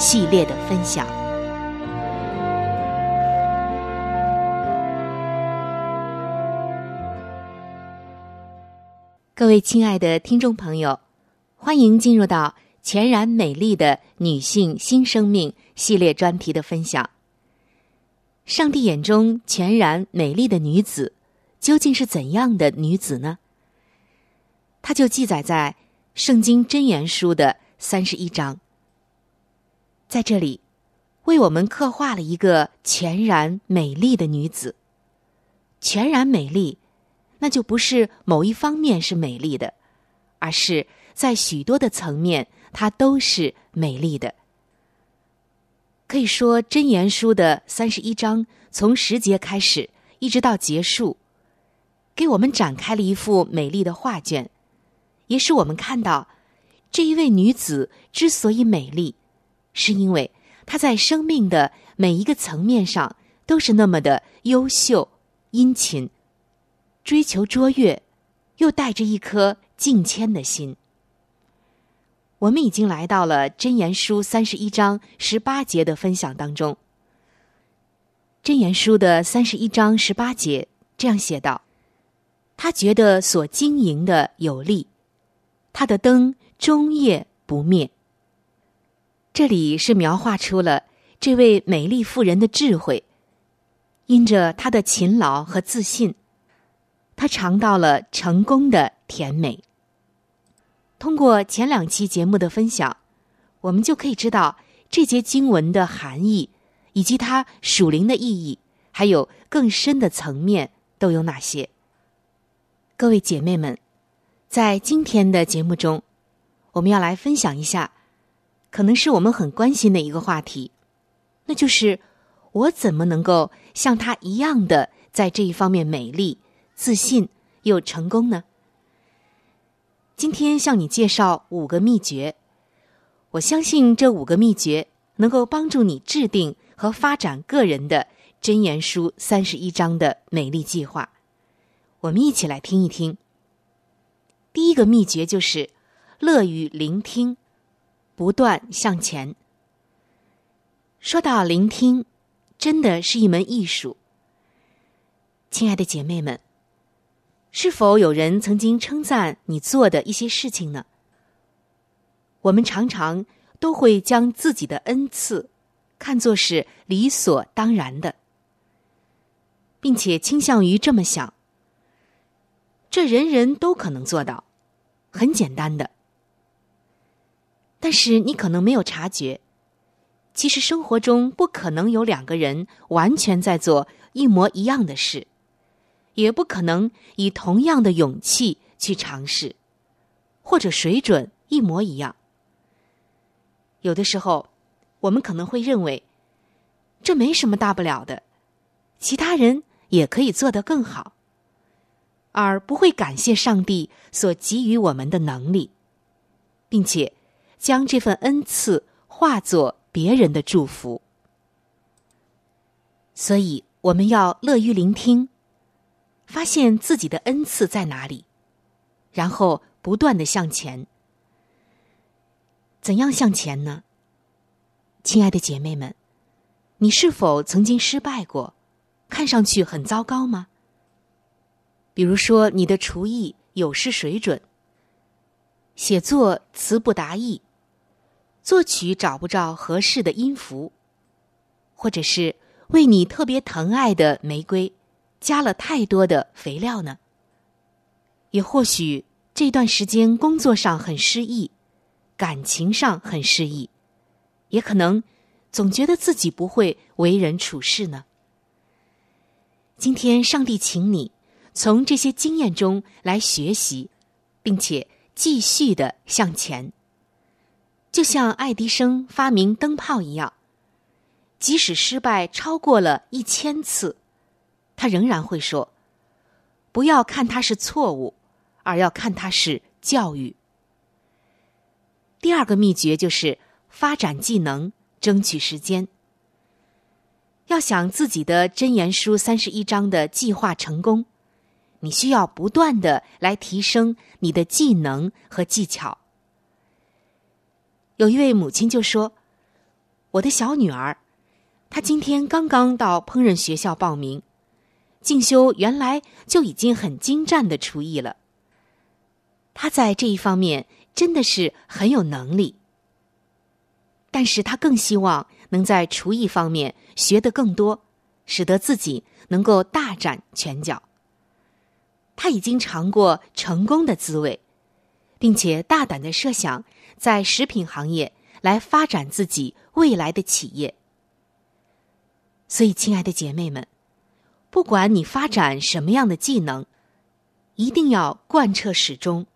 系列的分享。各位亲爱的听众朋友，欢迎进入到全然美丽的女性新生命系列专题的分享。上帝眼中全然美丽的女子，究竟是怎样的女子呢？它就记载在《圣经真言书》的三十一章。在这里，为我们刻画了一个全然美丽的女子。全然美丽，那就不是某一方面是美丽的，而是在许多的层面，她都是美丽的。可以说，《真言书》的三十一章从十节开始，一直到结束，给我们展开了一幅美丽的画卷，也使我们看到这一位女子之所以美丽。是因为他在生命的每一个层面上都是那么的优秀、殷勤、追求卓越，又带着一颗敬谦的心。我们已经来到了《真言书》三十一章十八节的分享当中。《真言书》的三十一章十八节这样写道：“他觉得所经营的有利，他的灯终夜不灭。”这里是描画出了这位美丽妇人的智慧，因着她的勤劳和自信，她尝到了成功的甜美。通过前两期节目的分享，我们就可以知道这节经文的含义，以及它属灵的意义，还有更深的层面都有哪些。各位姐妹们，在今天的节目中，我们要来分享一下。可能是我们很关心的一个话题，那就是我怎么能够像她一样的在这一方面美丽、自信又成功呢？今天向你介绍五个秘诀，我相信这五个秘诀能够帮助你制定和发展个人的箴言书三十一章的美丽计划。我们一起来听一听。第一个秘诀就是乐于聆听，不断向前。说到聆听，真的是一门艺术。亲爱的姐妹们，是否有人曾经称赞你做的一些事情呢？我们常常都会将自己的恩赐看作是理所当然的，并且倾向于这么想：这人人都可能做到，很简单的。但是你可能没有察觉，其实生活中不可能有两个人完全在做一模一样的事，也不可能以同样的勇气去尝试，或者水准一模一样。有的时候，我们可能会认为，这没什么大不了的，其他人也可以做得更好，而不会感谢上帝所给予我们的能力，并且将这份恩赐化作别人的祝福。所以，我们要乐于聆听，发现自己的恩赐在哪里，然后不断的向前。怎样向前呢？亲爱的姐妹们，你是否曾经失败过？看上去很糟糕吗？比如说，你的厨艺有失水准，写作词不达意，作曲找不着合适的音符，或者是为你特别疼爱的玫瑰加了太多的肥料呢？也或许这段时间工作上很失意。感情上很失意，也可能总觉得自己不会为人处事呢。今天，上帝请你从这些经验中来学习，并且继续的向前。就像爱迪生发明灯泡一样，即使失败超过了一千次，他仍然会说：“不要看它是错误，而要看它是教育。”第二个秘诀就是发展技能，争取时间。要想自己的真言书三十一章的计划成功，你需要不断的来提升你的技能和技巧。有一位母亲就说：“我的小女儿，她今天刚刚到烹饪学校报名，进修原来就已经很精湛的厨艺了。她在这一方面。”真的是很有能力，但是他更希望能在厨艺方面学得更多，使得自己能够大展拳脚。他已经尝过成功的滋味，并且大胆的设想在食品行业来发展自己未来的企业。所以，亲爱的姐妹们，不管你发展什么样的技能，一定要贯彻始终，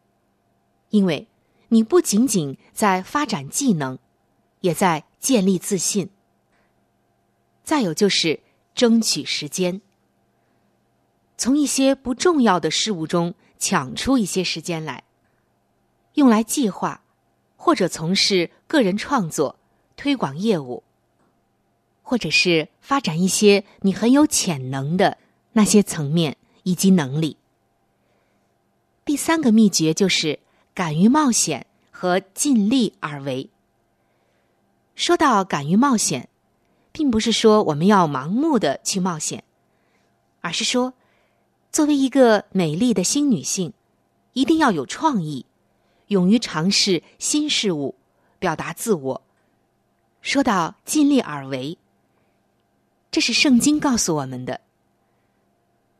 因为。你不仅仅在发展技能，也在建立自信。再有就是争取时间，从一些不重要的事物中抢出一些时间来，用来计划，或者从事个人创作、推广业务，或者是发展一些你很有潜能的那些层面以及能力。第三个秘诀就是。敢于冒险和尽力而为。说到敢于冒险，并不是说我们要盲目的去冒险，而是说，作为一个美丽的新女性，一定要有创意，勇于尝试新事物，表达自我。说到尽力而为，这是圣经告诉我们的。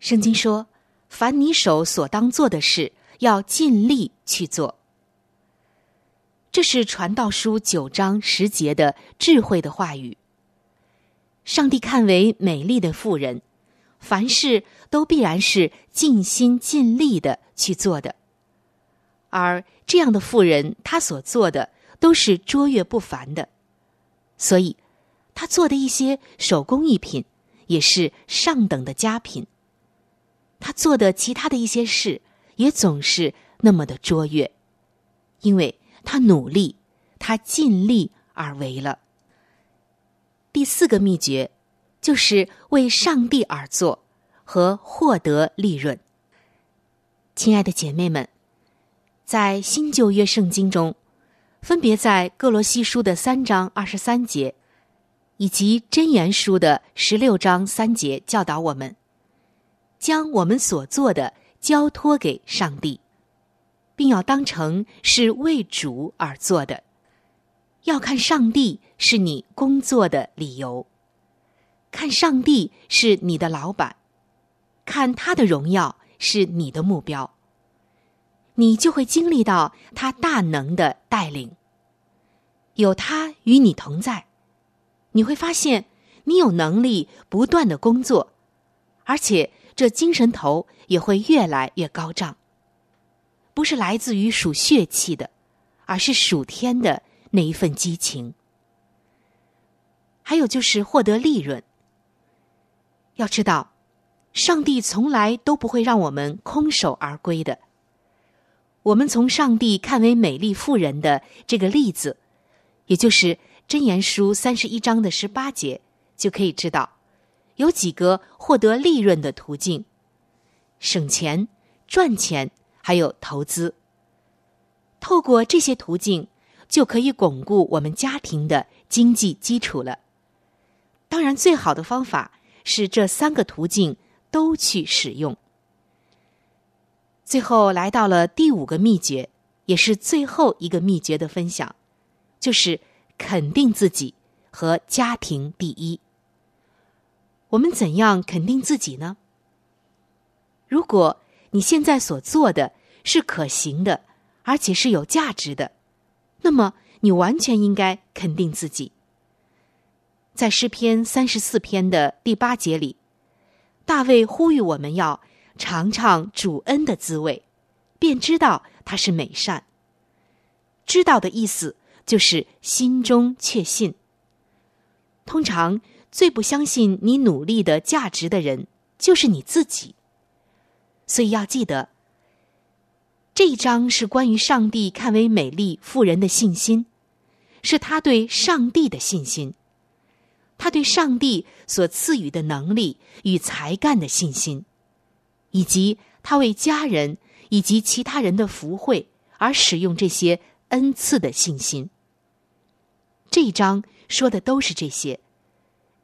圣经说：“凡你手所当做的事。”要尽力去做，这是传道书九章十节的智慧的话语。上帝看为美丽的妇人，凡事都必然是尽心尽力的去做的，而这样的妇人，她所做的都是卓越不凡的，所以她做的一些手工艺品也是上等的佳品。她做的其他的一些事。也总是那么的卓越，因为他努力，他尽力而为了。第四个秘诀，就是为上帝而做和获得利润。亲爱的姐妹们，在新旧约圣经中，分别在各罗西书的三章二十三节，以及箴言书的十六章三节，教导我们将我们所做的交托给上帝，并要当成是为主而做的。要看上帝是你工作的理由，看上帝是你的老板，看他的荣耀是你的目标，你就会经历到他大能的带领。有他与你同在，你会发现你有能力不断的工作，而且这精神头也会越来越高涨。不是来自于属血气的，而是属天的。那一份激情，还有就是获得利润。要知道，上帝从来都不会让我们空手而归的。我们从上帝看为美丽妇人的这个例子，也就是箴言书三十一章的十八节，就可以知道有几个获得利润的途径：省钱、赚钱，还有投资。透过这些途径。就可以巩固我们家庭的经济基础了。当然，最好的方法是这三个途径都去使用。最后来到了第五个秘诀，也是最后一个秘诀的分享，就是肯定自己和家庭第一。我们怎样肯定自己呢？如果你现在所做的是可行的，而且是有价值的。那么，你完全应该肯定自己。在诗篇三十四篇的第八节里，大卫呼吁我们要尝尝主恩的滋味，便知道他是美善。知道的意思就是心中确信。通常最不相信你努力的价值的人，就是你自己。所以要记得。这一章是关于上帝看为美丽妇人的信心，是他对上帝的信心，他对上帝所赐予的能力与才干的信心，以及他为家人以及其他人的福惠而使用这些恩赐的信心。这一章说的都是这些，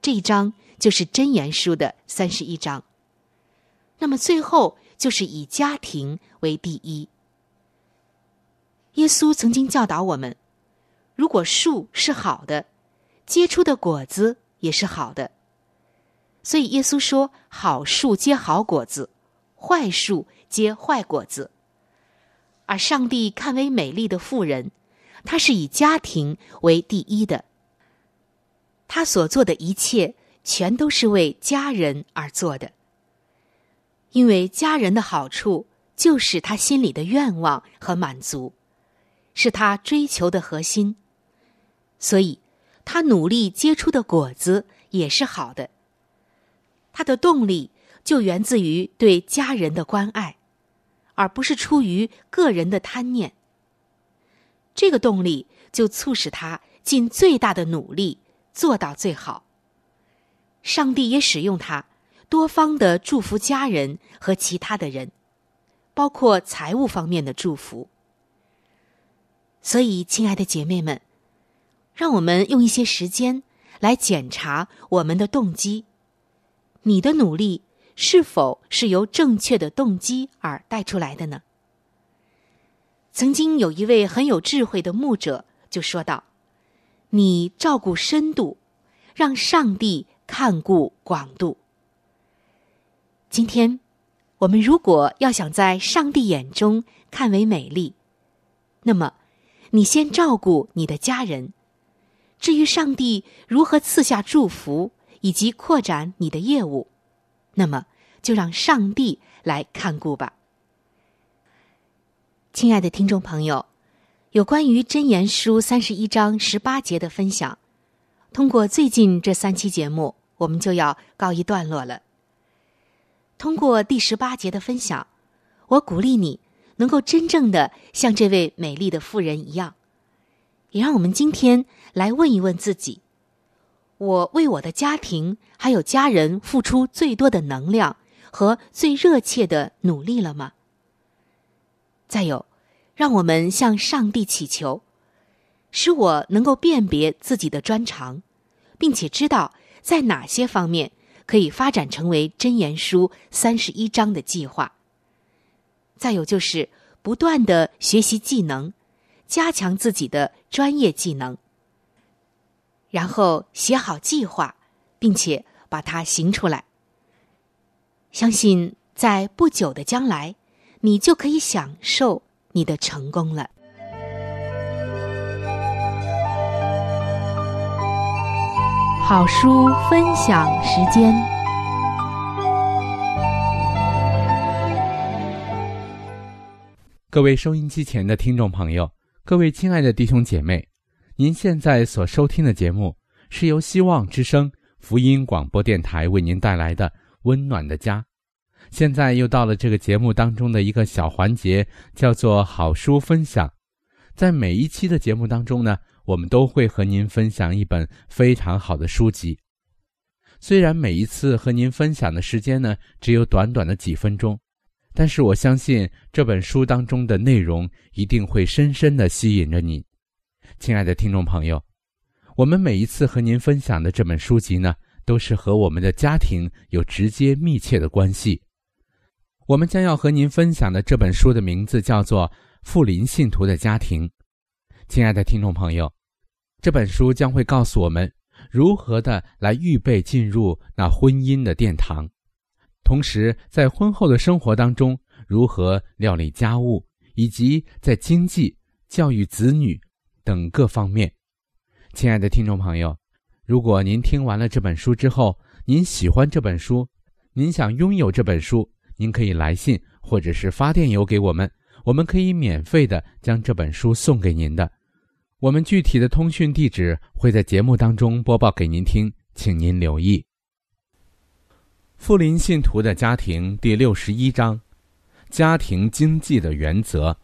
这一章就是箴言书的三十一章。那么最后就是以家庭为第一。耶稣曾经教导我们：如果树是好的，结出的果子也是好的。所以耶稣说：“好树结好果子，坏树结坏果子。”而上帝看为美丽的妇人，她是以家庭为第一的。他所做的一切，全都是为家人而做的。因为家人的好处，就是他心里的愿望和满足。是他追求的核心，所以他努力结出的果子也是好的。他的动力就源自于对家人的关爱，而不是出于个人的贪念。这个动力就促使他尽最大的努力做到最好。上帝也使用他多方的祝福家人和其他的人，包括财务方面的祝福。所以，亲爱的姐妹们，让我们用一些时间来检查我们的动机。你的努力是否是由正确的动机而带出来的呢？曾经有一位很有智慧的牧者就说道：“你照顾深度，让上帝看顾广度。”今天，我们如果要想在上帝眼中看为美丽，那么。你先照顾你的家人，至于上帝如何赐下祝福以及扩展你的业务，那么就让上帝来看顾吧。亲爱的听众朋友，有关于真言书三十一章十八节的分享，通过最近这三期节目，我们就要告一段落了。通过第十八节的分享，我鼓励你。能够真正的像这位美丽的妇人一样，也让我们今天来问一问自己：我为我的家庭还有家人付出最多的能量和最热切的努力了吗？再有，让我们向上帝祈求，使我能够辨别自己的专长，并且知道在哪些方面可以发展成为真言书三十一章的计划。再有就是不断的学习技能，加强自己的专业技能，然后写好计划，并且把它行出来。相信在不久的将来，你就可以享受你的成功了。好书分享时间。各位收音机前的听众朋友，各位亲爱的弟兄姐妹，您现在所收听的节目是由希望之声福音广播电台为您带来的《温暖的家》。现在又到了这个节目当中的一个小环节，叫做好书分享。在每一期的节目当中呢，我们都会和您分享一本非常好的书籍。虽然每一次和您分享的时间呢，只有短短的几分钟。但是我相信这本书当中的内容一定会深深的吸引着你，亲爱的听众朋友。我们每一次和您分享的这本书籍呢，都是和我们的家庭有直接密切的关系。我们将要和您分享的这本书的名字叫做《富林信徒的家庭》。亲爱的听众朋友，这本书将会告诉我们如何的来预备进入那婚姻的殿堂。同时，在婚后的生活当中，如何料理家务，以及在经济、教育子女等各方面，亲爱的听众朋友，如果您听完了这本书之后，您喜欢这本书，您想拥有这本书，您可以来信或者是发电邮给我们，我们可以免费的将这本书送给您的。我们具体的通讯地址会在节目当中播报给您听，请您留意。富林信徒的家庭第六十一章：家庭经济的原则。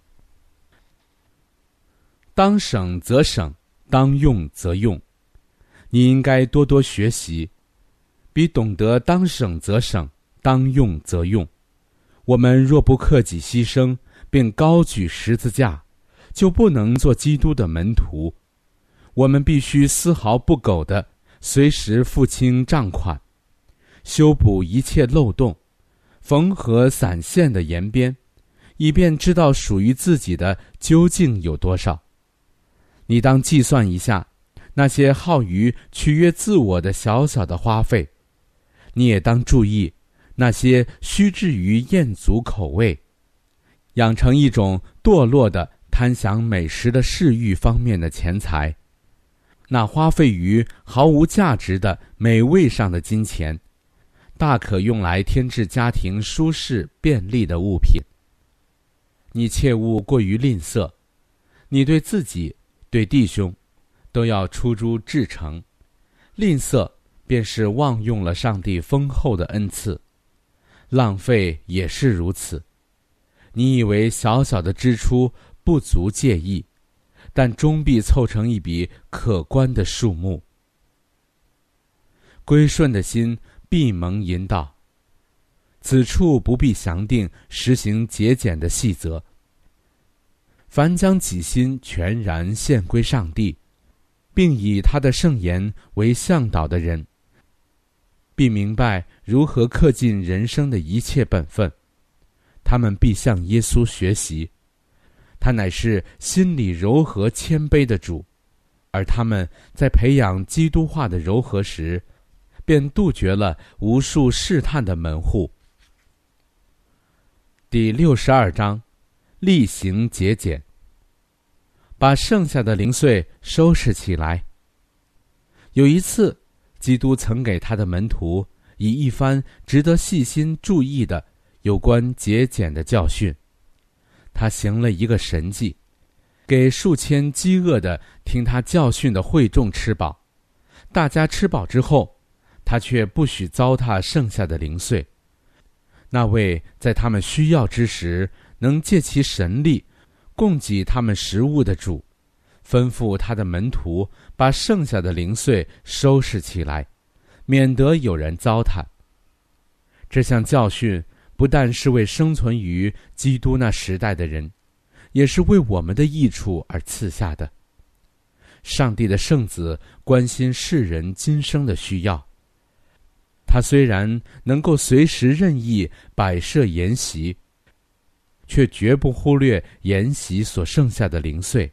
当省则省，当用则用。你应该多多学习，比懂得当省则省，当用则用。我们若不克己牺牲，并高举十字架，就不能做基督的门徒。我们必须丝毫不苟的随时付清账款。修补一切漏洞，缝合散线的沿边，以便知道属于自己的究竟有多少。你当计算一下那些耗于取悦自我的小小的花费，你也当注意那些虚置于艳足口味、养成一种堕落的贪享美食的嗜欲方面的钱财，那花费于毫无价值的美味上的金钱。大可用来添置家庭舒适便利的物品。你切勿过于吝啬，你对自己、对弟兄，都要出诸至诚。吝啬便是妄用了上帝丰厚的恩赐，浪费也是如此。你以为小小的支出不足介意，但终必凑成一笔可观的数目。归顺的心。必蒙引导，此处不必详定实行节俭的细则。凡将己心全然献归上帝，并以他的圣言为向导的人，必明白如何恪尽人生的一切本分。他们必向耶稣学习，他乃是心里柔和谦卑的主，而他们在培养基督化的柔和时。便杜绝了无数试探的门户。第六十二章，例行节俭。把剩下的零碎收拾起来。有一次，基督曾给他的门徒以一番值得细心注意的有关节俭的教训。他行了一个神迹，给数千饥饿的听他教训的会众吃饱。大家吃饱之后。他却不许糟蹋剩下的零碎。那位在他们需要之时能借其神力供给他们食物的主，吩咐他的门徒把剩下的零碎收拾起来，免得有人糟蹋。这项教训不但是为生存于基督那时代的人，也是为我们的益处而赐下的。上帝的圣子关心世人今生的需要。他虽然能够随时任意摆设筵席，却绝不忽略筵席所剩下的零碎。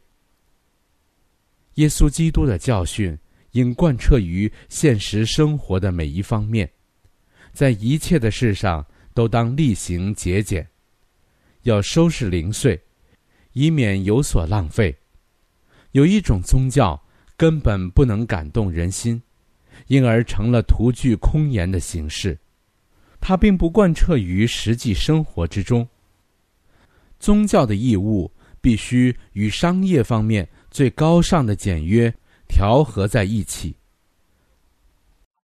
耶稣基督的教训应贯彻于现实生活的每一方面，在一切的事上都当例行节俭，要收拾零碎，以免有所浪费。有一种宗教根本不能感动人心，因而成了徒具空言的形式，它并不贯彻于实际生活之中。宗教的义务必须与商业方面最高尚的简约调和在一起。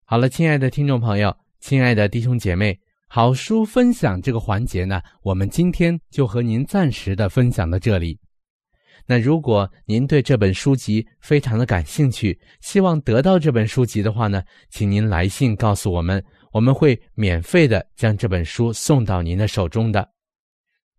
好了，亲爱的听众朋友，亲爱的弟兄姐妹，好书分享这个环节呢，我们今天就和您暂时的分享到这里。那如果您对这本书籍非常的感兴趣，希望得到这本书籍的话呢，请您来信告诉我们，我们会免费的将这本书送到您的手中的。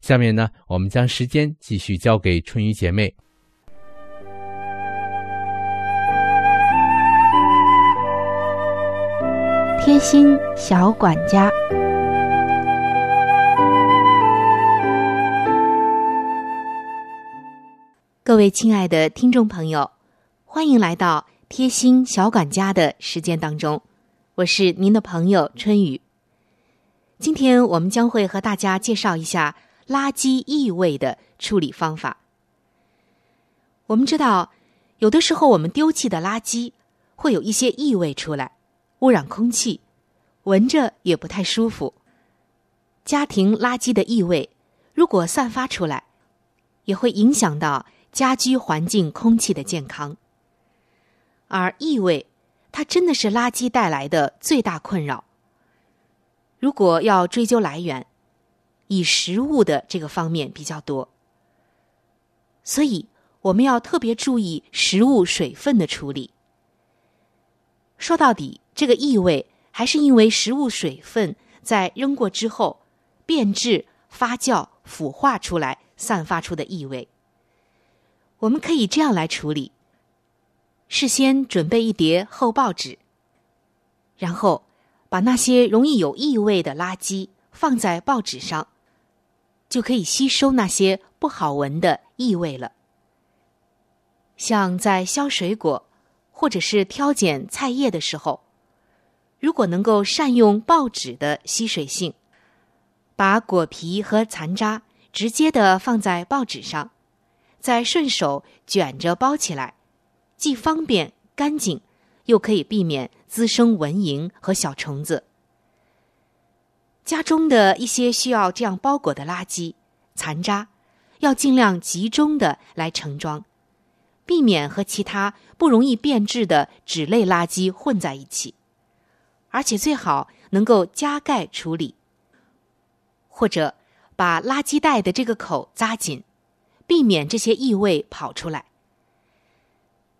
下面呢，我们将时间继续交给春雨姐妹。贴心小管家。各位亲爱的听众朋友，欢迎来到贴心小管家的时间当中，我是您的朋友春雨。今天我们将会和大家介绍一下垃圾异味的处理方法。我们知道，有的时候我们丢弃的垃圾会有一些异味出来，污染空气，闻着也不太舒服。家庭垃圾的异味如果散发出来，也会影响到。家居环境空气的健康，而异味，它真的是垃圾带来的最大困扰。如果要追究来源，以食物的这个方面比较多，所以我们要特别注意食物水分的处理。说到底，这个异味还是因为食物水分在扔过之后变质、发酵、腐化出来散发出的异味。我们可以这样来处理：事先准备一叠厚报纸，然后把那些容易有异味的垃圾放在报纸上，就可以吸收那些不好闻的异味了。像在削水果或者是挑拣菜叶的时候，如果能够善用报纸的吸水性，把果皮和残渣直接的放在报纸上。再顺手卷着包起来，既方便干净，又可以避免滋生蚊蝇和小虫子。家中的一些需要这样包裹的垃圾残渣，要尽量集中的来盛装，避免和其他不容易变质的纸类垃圾混在一起，而且最好能够加盖处理，或者把垃圾袋的这个口扎紧。避免这些异味跑出来。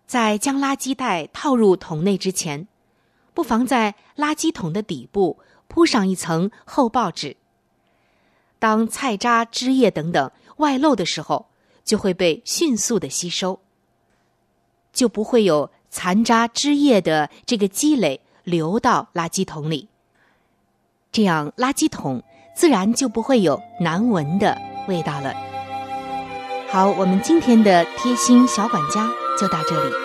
在将垃圾袋套入桶内之前，不妨在垃圾桶的底部铺上一层厚报纸。当菜渣、汁液等等外漏的时候，就会被迅速的吸收，就不会有残渣、汁液的这个积累流到垃圾桶里。这样，垃圾桶自然就不会有难闻的味道了。好，我们今天的贴心小管家就到这里。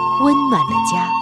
温暖的家。